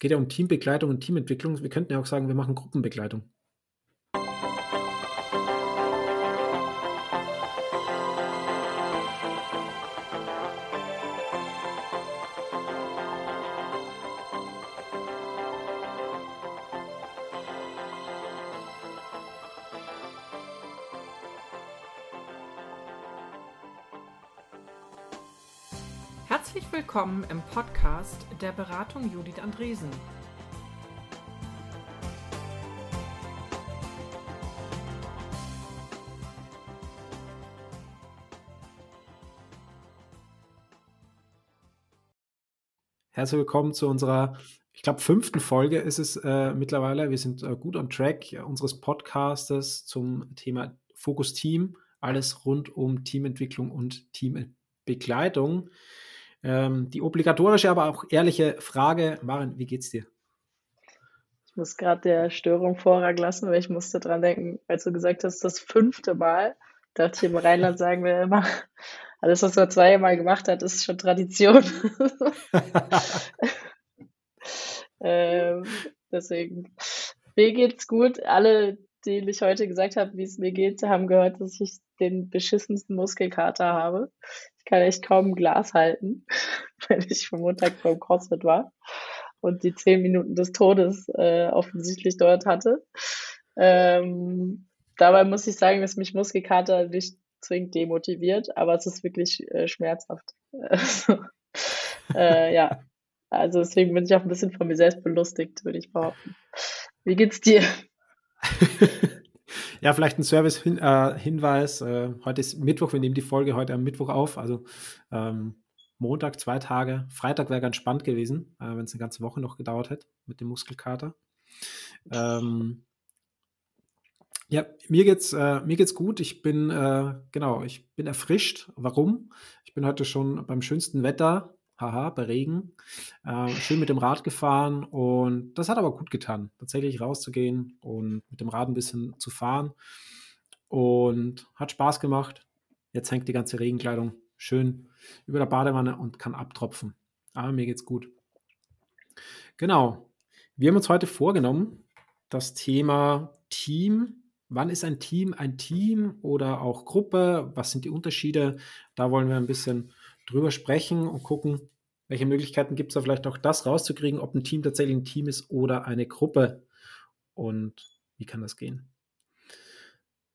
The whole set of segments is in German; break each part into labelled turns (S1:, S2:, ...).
S1: geht ja um Teambegleitung und Teamentwicklung. Wir könnten ja auch sagen, wir machen Gruppenbegleitung.
S2: Willkommen im Podcast der Beratung Judith Andresen.
S1: Herzlich willkommen zu unserer, ich glaube, fünften Folge ist es äh, mittlerweile. Wir sind äh, gut on track unseres Podcastes zum Thema Fokus Team. Alles rund um Teamentwicklung und Teambegleitung. Ähm, die obligatorische, aber auch ehrliche Frage, Maren, wie geht's dir?
S3: Ich muss gerade der Störung Vorrang lassen, weil ich musste dran denken, als du gesagt hast, das fünfte Mal, dachte ich im Rheinland sagen wir immer, alles, was man zweimal gemacht hat, ist schon Tradition. ähm, deswegen, mir geht's gut. Alle, denen ich heute gesagt habe, wie es mir geht, haben gehört, dass ich den beschissensten Muskelkater habe. Ich kann echt kaum ein Glas halten, wenn ich vom Montag beim CrossFit war und die zehn Minuten des Todes äh, offensichtlich dort hatte. Ähm, dabei muss ich sagen, dass mich Muskelkater nicht zwingend demotiviert, aber es ist wirklich äh, schmerzhaft. äh, ja, also deswegen bin ich auch ein bisschen von mir selbst belustigt, würde ich behaupten. Wie geht's dir?
S1: Ja, vielleicht ein Service-Hinweis. Äh, äh, heute ist Mittwoch, wir nehmen die Folge heute am Mittwoch auf, also ähm, Montag zwei Tage. Freitag wäre ganz spannend gewesen, äh, wenn es eine ganze Woche noch gedauert hätte mit dem Muskelkater. Ähm, ja, mir geht's, äh, mir geht's gut. Ich bin, äh, genau, ich bin erfrischt. Warum? Ich bin heute schon beim schönsten Wetter haha, bei Regen, äh, schön mit dem Rad gefahren und das hat aber gut getan, tatsächlich rauszugehen und mit dem Rad ein bisschen zu fahren und hat Spaß gemacht. Jetzt hängt die ganze Regenkleidung schön über der Badewanne und kann abtropfen. Aber mir geht's gut. Genau. Wir haben uns heute vorgenommen, das Thema Team wann ist ein Team ein Team oder auch Gruppe? Was sind die Unterschiede? Da wollen wir ein bisschen drüber sprechen und gucken, welche Möglichkeiten gibt es da vielleicht auch das rauszukriegen, ob ein Team tatsächlich ein Team ist oder eine Gruppe und wie kann das gehen?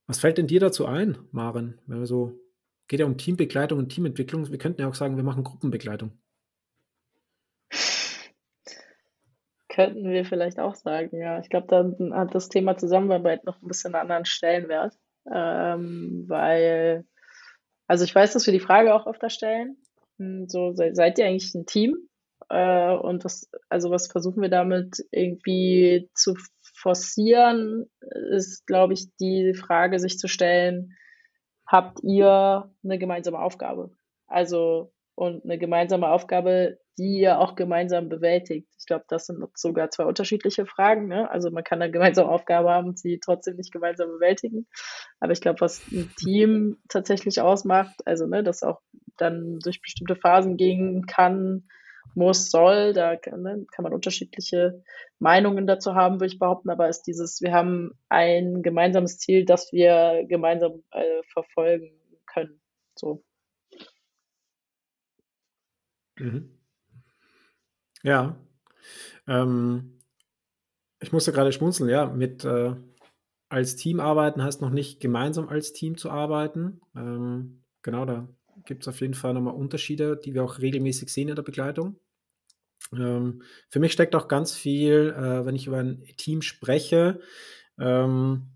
S1: Was fällt denn dir dazu ein, Maren, wenn wir so, geht ja um Teambegleitung und Teamentwicklung, wir könnten ja auch sagen, wir machen Gruppenbegleitung.
S3: Könnten wir vielleicht auch sagen, ja. Ich glaube, da hat das Thema Zusammenarbeit noch ein bisschen einen anderen Stellenwert, ähm, weil, also ich weiß, dass wir die Frage auch öfter stellen, so, seid ihr eigentlich ein Team? Äh, und was, also was versuchen wir damit irgendwie zu forcieren, ist, glaube ich, die Frage, sich zu stellen, habt ihr eine gemeinsame Aufgabe? Also, und eine gemeinsame Aufgabe, die ihr auch gemeinsam bewältigt. Ich glaube, das sind sogar zwei unterschiedliche Fragen. Ne? Also man kann eine gemeinsame Aufgabe haben und sie trotzdem nicht gemeinsam bewältigen. Aber ich glaube, was ein Team tatsächlich ausmacht, also ne, das auch dann durch bestimmte Phasen gehen kann, muss, soll, da kann, ne, kann man unterschiedliche Meinungen dazu haben, würde ich behaupten, aber ist dieses, wir haben ein gemeinsames Ziel, das wir gemeinsam äh, verfolgen können. So.
S1: Mhm. Ja. Ähm, ich musste gerade schmunzeln, ja, mit äh, als Team arbeiten heißt noch nicht gemeinsam als Team zu arbeiten. Ähm, genau, da gibt es auf jeden Fall nochmal Unterschiede, die wir auch regelmäßig sehen in der Begleitung. Ähm, für mich steckt auch ganz viel, äh, wenn ich über ein Team spreche, ähm,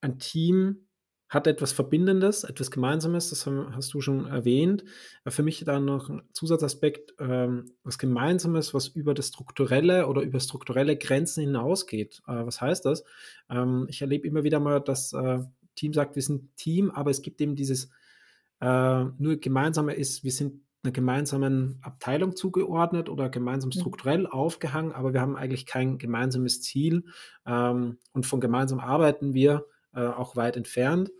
S1: ein Team hat etwas Verbindendes, etwas Gemeinsames, das hast du schon erwähnt. Äh, für mich dann noch ein Zusatzaspekt, ähm, was Gemeinsames, was über das Strukturelle oder über strukturelle Grenzen hinausgeht. Äh, was heißt das? Ähm, ich erlebe immer wieder mal, dass äh, Team sagt, wir sind Team, aber es gibt eben dieses, äh, nur gemeinsame ist, wir sind einer gemeinsamen Abteilung zugeordnet oder gemeinsam mhm. strukturell mhm. aufgehangen, aber wir haben eigentlich kein gemeinsames Ziel ähm, und von gemeinsam arbeiten wir äh, auch weit entfernt.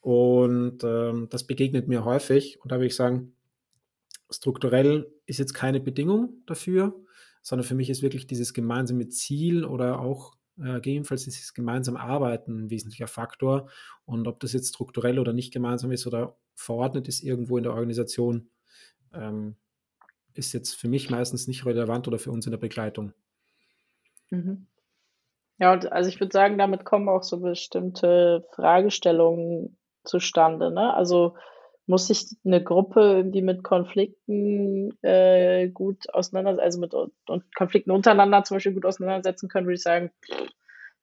S1: Und ähm, das begegnet mir häufig. Und da würde ich sagen, strukturell ist jetzt keine Bedingung dafür, sondern für mich ist wirklich dieses gemeinsame Ziel oder auch äh, gegebenenfalls dieses gemeinsame Arbeiten ein wesentlicher Faktor. Und ob das jetzt strukturell oder nicht gemeinsam ist oder verordnet ist irgendwo in der Organisation, ähm, ist jetzt für mich meistens nicht relevant oder für uns in der Begleitung.
S3: Mhm. Ja, und also ich würde sagen, damit kommen auch so bestimmte Fragestellungen zustande. Ne? Also muss sich eine Gruppe, die mit Konflikten äh, gut auseinandersetzen, also mit und Konflikten untereinander zum Beispiel gut auseinandersetzen können, würde ich sagen,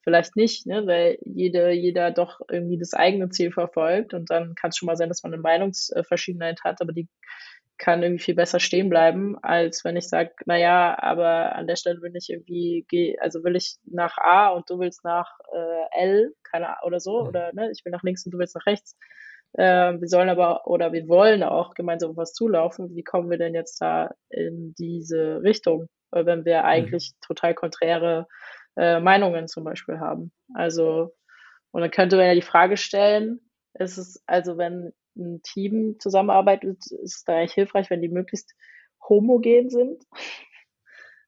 S3: vielleicht nicht, ne? weil jede, jeder doch irgendwie das eigene Ziel verfolgt und dann kann es schon mal sein, dass man eine Meinungsverschiedenheit hat, aber die kann irgendwie viel besser stehen bleiben, als wenn ich sage, naja, aber an der Stelle will ich irgendwie, also will ich nach A und du willst nach äh, L, keine Ahnung, oder so, mhm. oder ne, ich will nach links und du willst nach rechts. Äh, wir sollen aber oder wir wollen auch gemeinsam was zulaufen. Wie kommen wir denn jetzt da in diese Richtung, wenn wir mhm. eigentlich mhm. total konträre äh, Meinungen zum Beispiel haben? Also, und dann könnte man ja die Frage stellen, ist es also, wenn ein Team zusammenarbeitet, ist es da eigentlich hilfreich, wenn die möglichst homogen sind?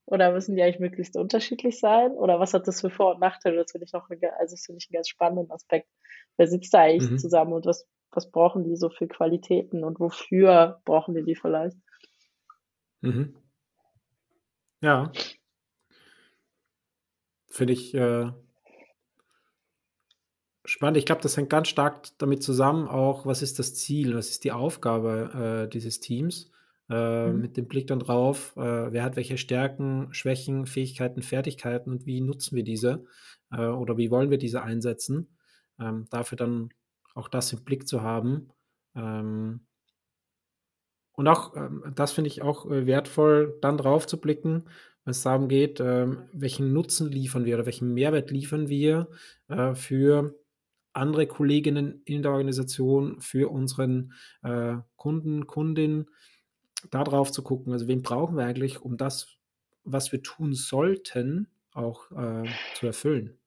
S3: Oder müssen die eigentlich möglichst unterschiedlich sein? Oder was hat das für Vor- und Nachteile? Das finde ich noch, also das finde ich einen ganz spannenden Aspekt. Wer sitzt da eigentlich mhm. zusammen und was, was brauchen die so für Qualitäten und wofür brauchen die die vielleicht?
S1: Mhm. Ja. Finde ich äh, spannend. Ich glaube, das hängt ganz stark damit zusammen, auch was ist das Ziel, was ist die Aufgabe äh, dieses Teams. Äh, mhm. Mit dem Blick dann drauf, äh, wer hat welche Stärken, Schwächen, Fähigkeiten, Fertigkeiten und wie nutzen wir diese äh, oder wie wollen wir diese einsetzen. Ähm, dafür dann auch das im Blick zu haben. Ähm, und auch, ähm, das finde ich auch äh, wertvoll, dann drauf zu blicken, wenn es darum geht, ähm, welchen Nutzen liefern wir oder welchen Mehrwert liefern wir äh, für andere Kolleginnen in der Organisation, für unseren äh, Kunden, Kundinnen, darauf zu gucken, also wen brauchen wir eigentlich, um das, was wir tun sollten, auch äh, zu erfüllen.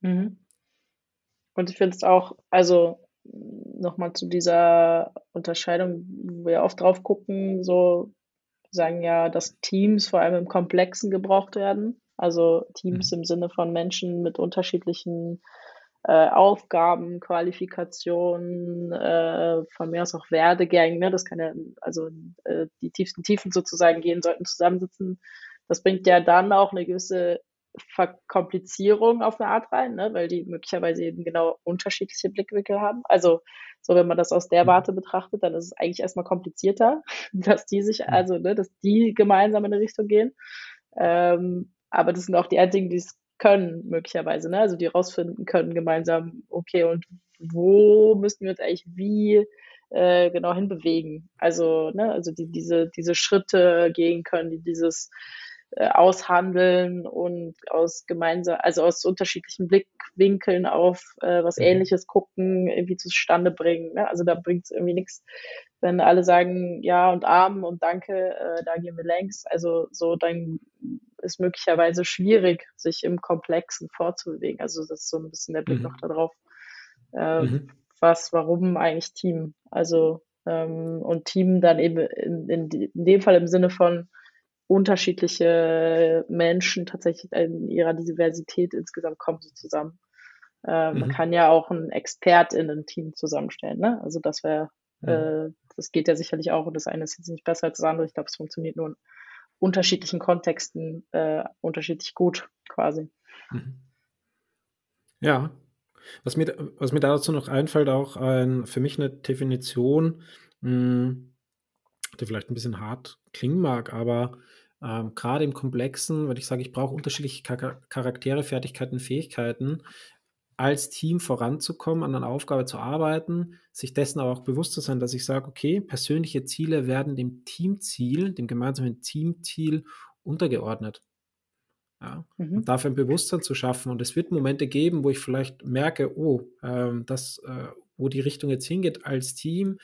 S3: Mhm. Und ich finde es auch, also nochmal zu dieser Unterscheidung, wo wir oft drauf gucken, so sagen ja, dass Teams vor allem im Komplexen gebraucht werden. Also Teams mhm. im Sinne von Menschen mit unterschiedlichen äh, Aufgaben, Qualifikationen, äh, von mir aus auch Werdegängen, ne? das kann ja, also äh, die tiefsten Tiefen sozusagen gehen, sollten zusammensitzen. Das bringt ja dann auch eine gewisse Verkomplizierung auf eine Art rein, ne? weil die möglicherweise eben genau unterschiedliche Blickwinkel haben. Also so, wenn man das aus der mhm. Warte betrachtet, dann ist es eigentlich erstmal komplizierter, dass die sich, mhm. also ne, dass die gemeinsam in eine Richtung gehen. Ähm, aber das sind auch die einzigen, die es können, möglicherweise, ne? Also die rausfinden können gemeinsam, okay, und wo müssten wir uns eigentlich wie äh, genau hinbewegen? Also, ne, also die, diese, diese Schritte gehen können, die dieses äh, aushandeln und aus gemeinsam, also aus unterschiedlichen Blickwinkeln auf äh, was mhm. Ähnliches gucken, irgendwie zustande bringen. Ne? Also da bringt es irgendwie nichts, wenn alle sagen ja und Arm und Danke, äh, da gehen wir längs. Also so dann ist möglicherweise schwierig, sich im Komplexen vorzubewegen. Also das ist so ein bisschen der Blick mhm. noch darauf. Äh, mhm. Was, warum eigentlich Team? Also ähm, und Team dann eben in, in, in dem Fall im Sinne von unterschiedliche Menschen tatsächlich in ihrer Diversität insgesamt kommen so zusammen. Äh, mhm. Man kann ja auch einen Expert-Innen-Team zusammenstellen, ne? Also das wäre, mhm. äh, das geht ja sicherlich auch und das eine ist jetzt nicht besser als das andere. Ich glaube, es funktioniert nur in unterschiedlichen Kontexten äh, unterschiedlich gut quasi. Mhm.
S1: Ja, was mir, was mir dazu noch einfällt, auch ein, für mich eine Definition, mh, hm, die vielleicht ein bisschen hart klingen mag, aber ähm, gerade im Komplexen, wenn ich sage, ich brauche unterschiedliche Charaktere, Fertigkeiten, Fähigkeiten, als Team voranzukommen, an einer Aufgabe zu arbeiten, sich dessen aber auch bewusst zu sein, dass ich sage, okay, persönliche Ziele werden dem Teamziel, dem gemeinsamen Teamziel untergeordnet. Ja, mhm. und dafür ein Bewusstsein zu schaffen. Und es wird Momente geben, wo ich vielleicht merke, oh, ähm, das, äh, wo die Richtung jetzt hingeht als Team,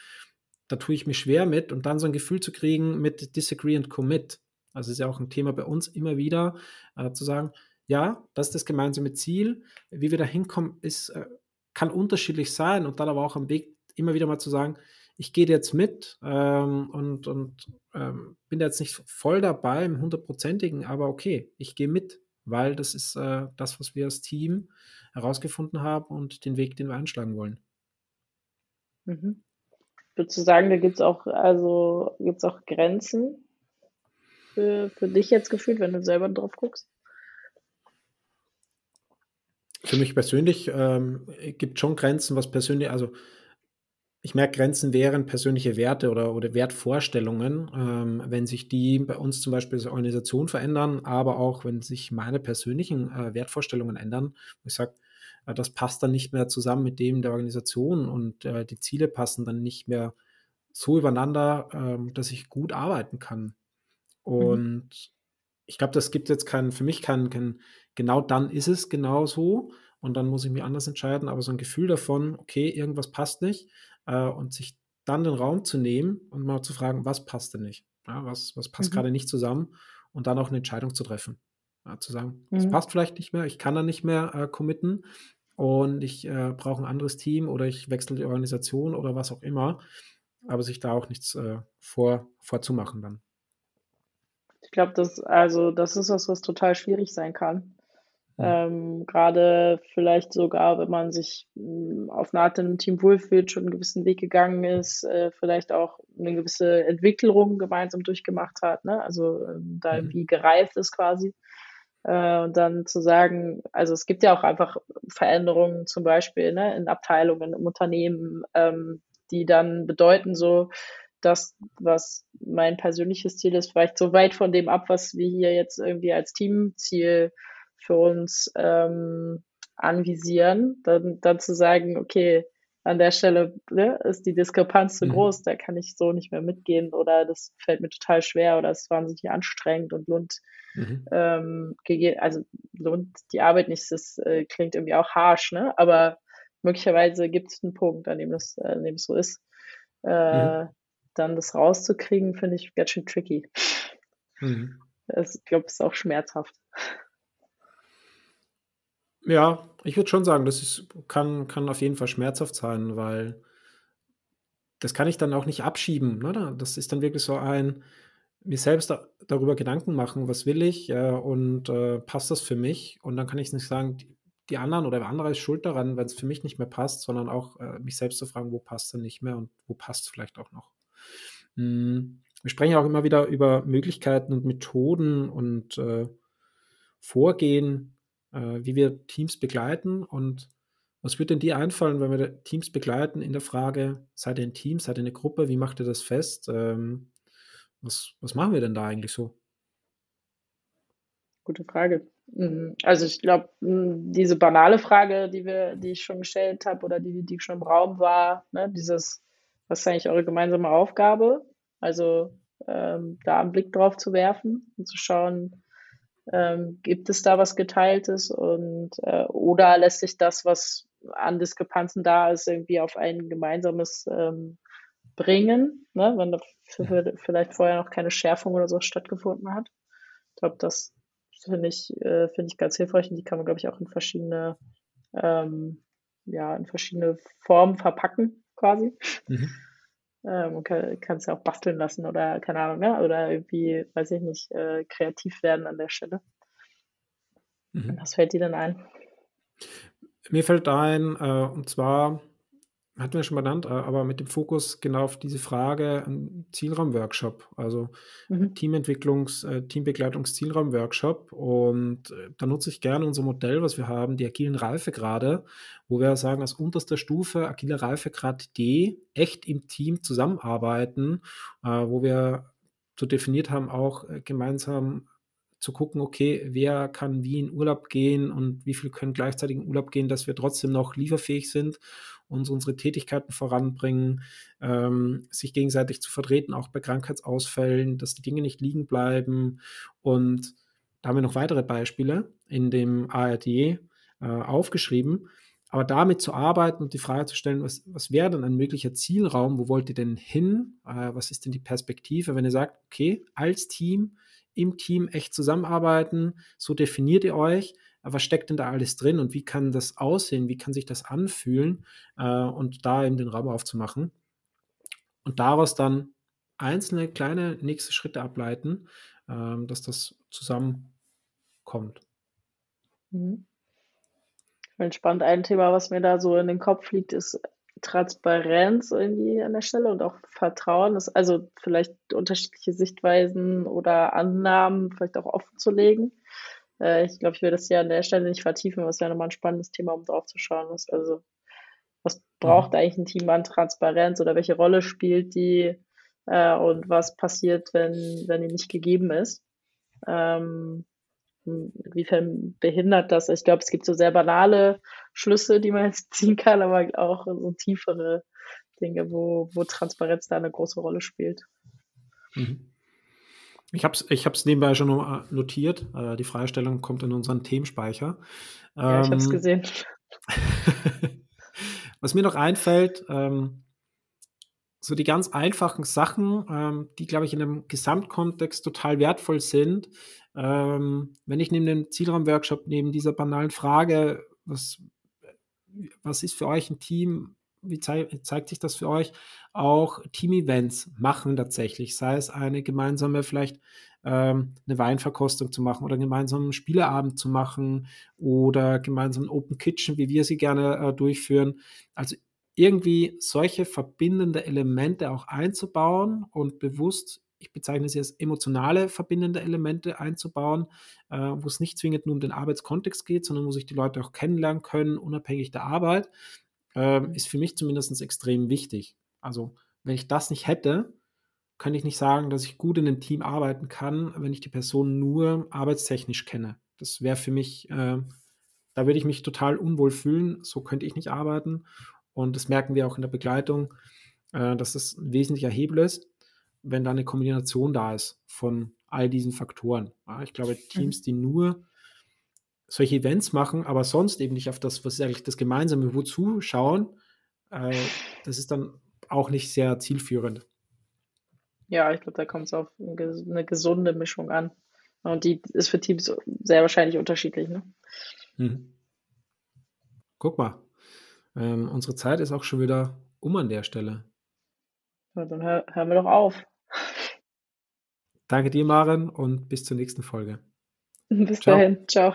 S1: da tue ich mir schwer mit und dann so ein Gefühl zu kriegen mit Disagree and Commit. Also ist ja auch ein Thema bei uns immer wieder, äh, zu sagen, ja, das ist das gemeinsame Ziel. Wie wir da hinkommen, ist, äh, kann unterschiedlich sein und dann aber auch am Weg immer wieder mal zu sagen, ich gehe jetzt mit ähm, und, und ähm, bin jetzt nicht voll dabei im hundertprozentigen, aber okay, ich gehe mit, weil das ist äh, das, was wir als Team herausgefunden haben und den Weg, den wir einschlagen wollen.
S3: Mhm. Würdest du sagen, da gibt es auch, also auch Grenzen für, für dich jetzt gefühlt, wenn du selber drauf guckst?
S1: Für mich persönlich ähm, gibt schon Grenzen, was persönlich, also ich merke, Grenzen wären persönliche Werte oder, oder Wertvorstellungen, ähm, wenn sich die bei uns zum Beispiel als Organisation verändern, aber auch wenn sich meine persönlichen äh, Wertvorstellungen ändern, wo ich sage, äh, das passt dann nicht mehr zusammen mit dem der Organisation und äh, die Ziele passen dann nicht mehr so übereinander, ähm, dass ich gut arbeiten kann. Mhm. Und mhm. ich glaube, das gibt jetzt keinen, für mich keinen, kein, genau dann ist es genau so und dann muss ich mich anders entscheiden, aber so ein Gefühl davon, okay, irgendwas passt nicht äh, und sich dann den Raum zu nehmen und mal zu fragen, was passt denn nicht? Ja, was, was passt mhm. gerade nicht zusammen und dann auch eine Entscheidung zu treffen. Ja, zu sagen, es mhm. passt vielleicht nicht mehr, ich kann da nicht mehr äh, committen und ich äh, brauche ein anderes Team oder ich wechsle die Organisation oder was auch immer, aber sich da auch nichts äh, vor, vorzumachen dann.
S3: Ich glaube, das, also, das ist was, was total schwierig sein kann. Ähm, Gerade vielleicht sogar, wenn man sich mh, hm, auf eine Art in einem Team wohlfühlt, schon einen gewissen Weg gegangen ist, äh, vielleicht auch eine gewisse Entwicklung gemeinsam durchgemacht hat, ne? also ähm, da mhm. irgendwie gereift ist quasi. Äh, und dann zu sagen, also es gibt ja auch einfach Veränderungen zum Beispiel ne, in Abteilungen, im Unternehmen, ähm, die dann bedeuten so, dass was mein persönliches Ziel ist, vielleicht so weit von dem ab, was wir hier jetzt irgendwie als Teamziel für uns ähm, anvisieren, dann, dann zu sagen, okay, an der Stelle ne, ist die Diskrepanz zu mhm. groß, da kann ich so nicht mehr mitgehen oder das fällt mir total schwer oder ist wahnsinnig anstrengend und lohnt, mhm. ähm, also lohnt die Arbeit nicht. Das äh, klingt irgendwie auch harsh, ne? aber möglicherweise gibt es einen Punkt, an dem das, äh, an dem es so ist. Äh, mhm. Dann das rauszukriegen, finde ich ganz schön tricky. Mhm. Ich glaube, es ist auch schmerzhaft.
S1: Ja, ich würde schon sagen, das ist, kann, kann auf jeden Fall schmerzhaft sein, weil das kann ich dann auch nicht abschieben. Ne? Das ist dann wirklich so ein, mir selbst da, darüber Gedanken machen, was will ich äh, und äh, passt das für mich? Und dann kann ich nicht sagen, die, die anderen oder wer andere ist schuld daran, wenn es für mich nicht mehr passt, sondern auch äh, mich selbst zu fragen, wo passt denn nicht mehr und wo passt es vielleicht auch noch. Hm, wir sprechen auch immer wieder über Möglichkeiten und Methoden und äh, Vorgehen, wie wir Teams begleiten und was würde denn dir einfallen, wenn wir Teams begleiten in der Frage, seid ihr ein Team, seid ihr eine Gruppe, wie macht ihr das fest? Ähm, was, was machen wir denn da eigentlich so?
S3: Gute Frage. Mhm. Also ich glaube, diese banale Frage, die wir, die ich schon gestellt habe oder die, die schon im Raum war, ne, dieses, was ist eigentlich eure gemeinsame Aufgabe? Also ähm, da einen Blick drauf zu werfen und zu schauen, ähm, gibt es da was Geteiltes und äh, oder lässt sich das, was an Diskrepanzen da ist, irgendwie auf ein gemeinsames ähm, bringen, ne? wenn da vielleicht vorher noch keine Schärfung oder so stattgefunden hat. Ich glaube, das finde ich, äh, finde ich ganz hilfreich und die kann man, glaube ich, auch in verschiedene, ähm, ja, in verschiedene Formen verpacken, quasi. Mhm. Ähm, man kann es ja auch basteln lassen oder keine Ahnung, ne? oder irgendwie, weiß ich nicht, äh, kreativ werden an der Stelle. Mhm. Was fällt dir denn ein?
S1: Mir fällt ein, äh, und zwar hatten wir schon benannt, äh, aber mit dem Fokus genau auf diese Frage ein Zielraum-Workshop, also mhm. Teamentwicklungs-, äh, Teambegleitungs-Zielraum-Workshop. Und äh, da nutze ich gerne unser Modell, was wir haben, die agilen Reifegrade, wo wir sagen, als unterster Stufe agiler Reifegrad D echt im Team zusammenarbeiten, wo wir so definiert haben, auch gemeinsam zu gucken, okay, wer kann wie in Urlaub gehen und wie viel können gleichzeitig in Urlaub gehen, dass wir trotzdem noch lieferfähig sind und unsere Tätigkeiten voranbringen, ähm, sich gegenseitig zu vertreten, auch bei Krankheitsausfällen, dass die Dinge nicht liegen bleiben. Und da haben wir noch weitere Beispiele in dem ARD äh, aufgeschrieben. Aber damit zu arbeiten und die Frage zu stellen, was, was wäre denn ein möglicher Zielraum, wo wollt ihr denn hin, äh, was ist denn die Perspektive, wenn ihr sagt, okay, als Team im Team echt zusammenarbeiten, so definiert ihr euch, was steckt denn da alles drin und wie kann das aussehen, wie kann sich das anfühlen äh, und da eben den Raum aufzumachen. und daraus dann einzelne kleine nächste Schritte ableiten, ähm, dass das zusammenkommt.
S3: Mhm. Spannend. Ein Thema, was mir da so in den Kopf liegt, ist Transparenz irgendwie an der Stelle und auch Vertrauen. Das, also vielleicht unterschiedliche Sichtweisen oder Annahmen vielleicht auch offen zu legen. Äh, ich glaube, ich will das ja an der Stelle nicht vertiefen, was ja nochmal ein spannendes Thema, um drauf zu schauen ist. Also was braucht eigentlich ein Team an Transparenz oder welche Rolle spielt die äh, und was passiert, wenn, wenn die nicht gegeben ist? Ähm, inwiefern behindert das? Ich glaube, es gibt so sehr banale Schlüsse, die man jetzt ziehen kann, aber auch so tiefere Dinge, wo, wo Transparenz da eine große Rolle spielt.
S1: Mhm. Ich habe es ich hab's nebenbei schon notiert. Äh, die Fragestellung kommt in unseren Themenspeicher.
S3: Ja, ich habe es ähm, gesehen.
S1: was mir noch einfällt, ähm, so die ganz einfachen Sachen, ähm, die, glaube ich, in einem Gesamtkontext total wertvoll sind. Ähm, wenn ich neben dem Zielraum-Workshop, neben dieser banalen Frage, was, was ist für euch ein Team, wie zei zeigt sich das für euch, auch Team-Events machen tatsächlich, sei es eine gemeinsame, vielleicht ähm, eine Weinverkostung zu machen oder gemeinsam einen Spieleabend zu machen oder gemeinsam Open Kitchen, wie wir sie gerne äh, durchführen. Also irgendwie solche verbindende Elemente auch einzubauen und bewusst, ich bezeichne sie als emotionale verbindende Elemente einzubauen, äh, wo es nicht zwingend nur um den Arbeitskontext geht, sondern wo sich die Leute auch kennenlernen können, unabhängig der Arbeit, äh, ist für mich zumindest extrem wichtig. Also wenn ich das nicht hätte, kann ich nicht sagen, dass ich gut in einem Team arbeiten kann, wenn ich die Person nur arbeitstechnisch kenne. Das wäre für mich, äh, da würde ich mich total unwohl fühlen. So könnte ich nicht arbeiten. Und das merken wir auch in der Begleitung, äh, dass das ein wesentlicher Hebel ist, wenn da eine Kombination da ist von all diesen Faktoren. Ja, ich glaube, Teams, mhm. die nur solche Events machen, aber sonst eben nicht auf das, was ist eigentlich das gemeinsame Wozu schauen, äh, das ist dann auch nicht sehr zielführend.
S3: Ja, ich glaube, da kommt es auf eine gesunde Mischung an. Und die ist für Teams sehr wahrscheinlich unterschiedlich. Ne? Mhm.
S1: Guck mal, ähm, unsere Zeit ist auch schon wieder um an der Stelle.
S3: Ja, dann hör, hören wir doch auf.
S1: Danke dir, Maren, und bis zur nächsten Folge.
S3: Bis Ciao. dahin. Ciao.